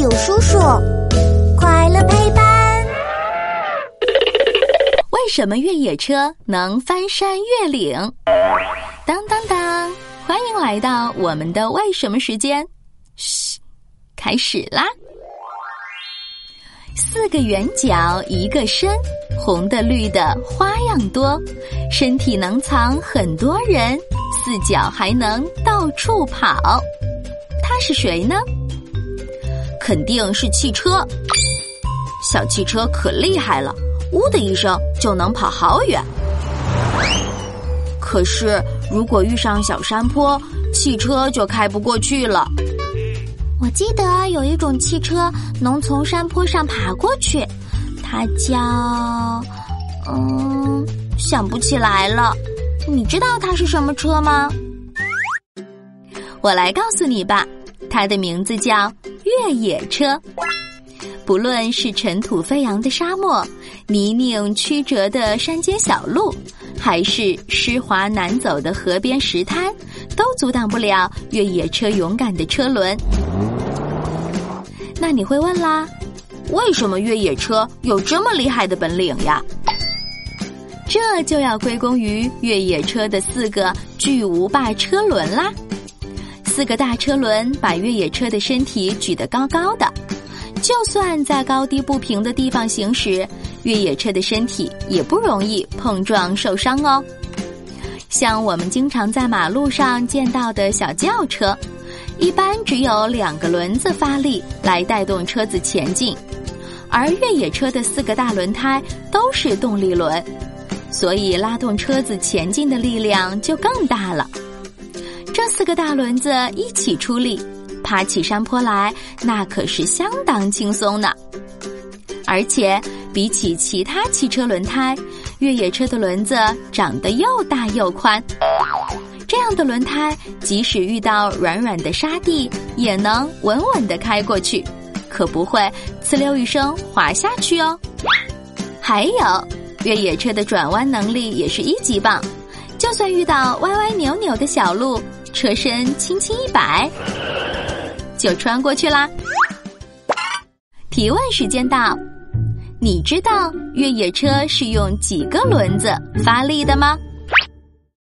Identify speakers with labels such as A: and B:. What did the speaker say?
A: 有叔叔，快乐陪伴。
B: 为什么越野车能翻山越岭？当当当！欢迎来到我们的为什么时间。嘘，开始啦！四个圆角一个身，红的绿的花样多，身体能藏很多人，四脚还能到处跑。他是谁呢？肯定是汽车。小汽车可厉害了，呜的一声就能跑好远。可是如果遇上小山坡，汽车就开不过去了。
A: 我记得有一种汽车能从山坡上爬过去，它叫……嗯，想不起来了。你知道它是什么车吗？
B: 我来告诉你吧。它的名字叫越野车。不论是尘土飞扬的沙漠、泥泞曲折的山间小路，还是湿滑难走的河边石滩，都阻挡不了越野车勇敢的车轮。那你会问啦，为什么越野车有这么厉害的本领呀？这就要归功于越野车的四个巨无霸车轮啦。四个大车轮把越野车的身体举得高高的，就算在高低不平的地方行驶，越野车的身体也不容易碰撞受伤哦。像我们经常在马路上见到的小轿车，一般只有两个轮子发力来带动车子前进，而越野车的四个大轮胎都是动力轮，所以拉动车子前进的力量就更大了。这四个大轮子一起出力，爬起山坡来，那可是相当轻松呢。而且比起其他汽车轮胎，越野车的轮子长得又大又宽。这样的轮胎，即使遇到软软的沙地，也能稳稳地开过去，可不会呲溜一声滑下去哦。还有，越野车的转弯能力也是一级棒，就算遇到歪歪扭扭的小路。车身轻轻一摆，就穿过去啦。提问时间到，你知道越野车是用几个轮子发力的吗？